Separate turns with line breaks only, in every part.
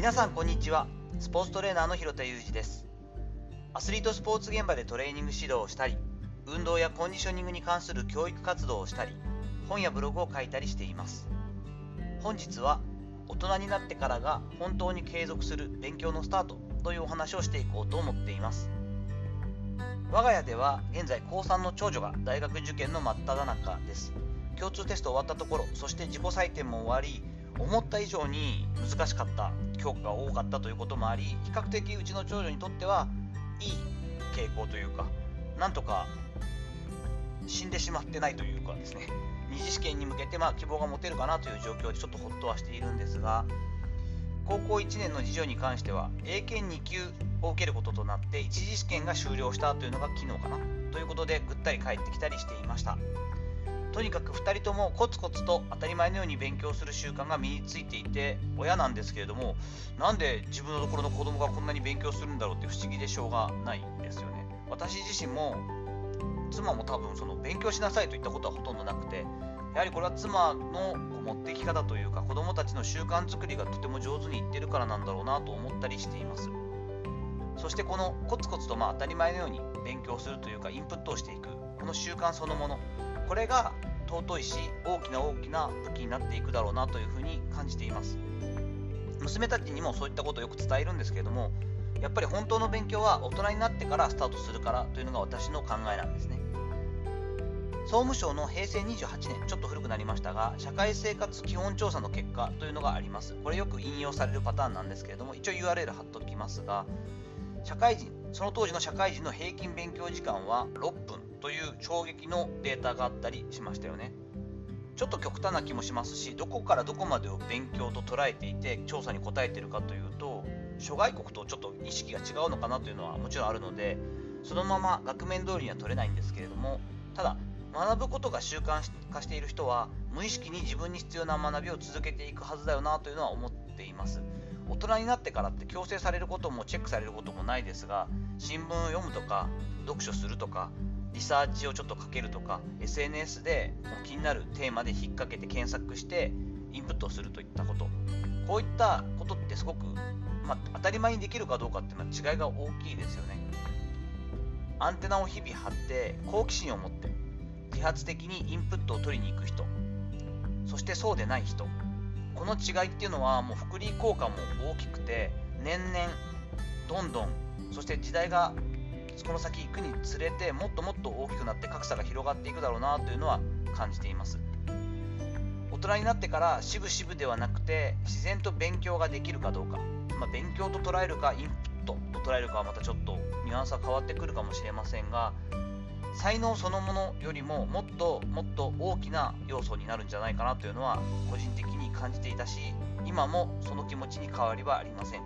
皆さんこんにちは。スポーツトレーナーの広田裕二です。アスリートスポーツ現場でトレーニング指導をしたり運動やコンディショニングに関する教育活動をしたり本やブログを書いたりしています。本日は大人になってからが本当に継続する勉強のスタートというお話をしていこうと思っています。我が家では現在高3の長女が大学受験の真っ只中です。共通テスト終わったところそして自己採点も終わり思った以上に難しかった教科が多かったということもあり比較的うちの長女にとってはいい傾向というかなんとか死んでしまってないというかですね二次試験に向けてまあ希望が持てるかなという状況でちょっとほっとはしているんですが高校1年の次女に関しては英検2級を受けることとなって一次試験が終了したというのが昨日かなということでぐったり帰ってきたりしていました。とにかく2人ともコツコツと当たり前のように勉強する習慣が身についていて親なんですけれどもなんで自分のところの子供がこんなに勉強するんだろうって不思議でしょうがないですよね。私自身も妻も多分その勉強しなさいといったことはほとんどなくてやはりこれは妻の持っていき方というか子供たちの習慣づくりがとても上手にいってるからなんだろうなと思ったりしています。そしてこのコツコツとまあ当たり前のように勉強するというかインプットをしていくこの習慣そのものこれが尊いし大きな大きな武器になっていくだろうなというふうに感じています。娘たちにもそういったことをよく伝えるんですけれどもやっぱり本当の勉強は大人になってからスタートするからというのが私の考えなんですね。総務省の平成28年ちょっと古くなりましたが社会生活基本調査の結果というのがあります。これよく引用されるパターンなんですけれども一応 URL 貼っときますが社会人その当時の社会人の平均勉強時間は6分。という衝撃のデータがあったりしましたよね。ちょっと極端な気もしますしどこからどこまでを勉強と捉えていて調査に答えてるかというと諸外国とちょっと意識が違うのかなというのはもちろんあるのでそのまま額面通りには取れないんですけれどもただ学ぶことが習慣化している人は無意識に自分に必要な学びを続けていくはずだよなというのは思っています。大人になってからって強制されることもチェックされることもないですが新聞を読むとか読書するとかリサーチをちょっとかけるとか SNS で気になるテーマで引っ掛けて検索してインプットをするといったこと。こういったことってすごく、まあ、当たり前にできるかどうかっていうのは違いが大きいですよね。アンテナを日々張って好奇心を持って自発的にインプットを取りに行く人。そしてそうでない人。この違いっていうのはもう福利効果も大きくて年々どんどんそして時代がこの先行くにつれてもっともっと大きくなって格差が広がっていくだろうなというのは感じています。大人になってから渋々ではなくて自然と勉強ができるかどうか、まあ、勉強と捉えるかインプットと捉えるかはまたちょっとニュアンスは変わってくるかもしれませんが才能そのものよりももっともっと大きな要素になるんじゃないかなというのは個人的に感じていたし今もその気持ちに変わりはありません。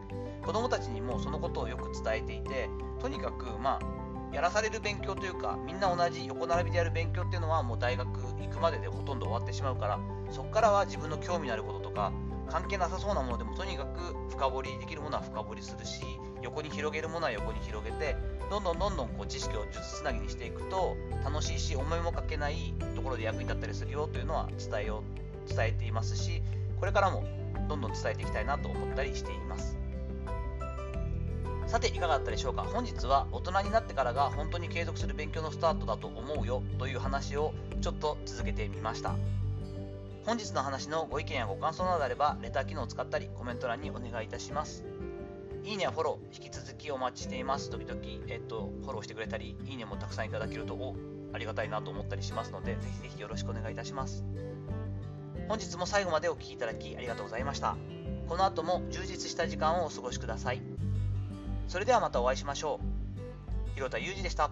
子供たちにもそのことをよく伝えていてとにかくまあやらされる勉強というかみんな同じ横並びでやる勉強っていうのはもう大学行くまででほとんど終わってしまうからそこからは自分の興味のあることとか関係なさそうなものでもとにかく深掘りできるものは深掘りするし横に広げるものは横に広げてどんどんどんどんこう知識を術つなぎにしていくと楽しいし思いもかけないところで役に立ったりするよというのは伝えよう伝えていますしこれからもどんどん伝えていきたいなと思ったりしています。さていかがだったでしょうか？本日は大人になってからが本当に継続する勉強のスタートだと思うよという話をちょっと続けてみました。本日の話のご意見やご感想などあればレター機能を使ったりコメント欄にお願いいたします。いいねやフォロー引き続きお待ちしています。時々、えっと、フォローしてくれたりいいねもたくさんいただけるとおありがたいなと思ったりしますのでぜひぜひよろしくお願いいたします。本日も最後までお聴きいただきありがとうございました。この後も充実した時間をお過ごしください。それではまたお会いしましょう。広田裕二でした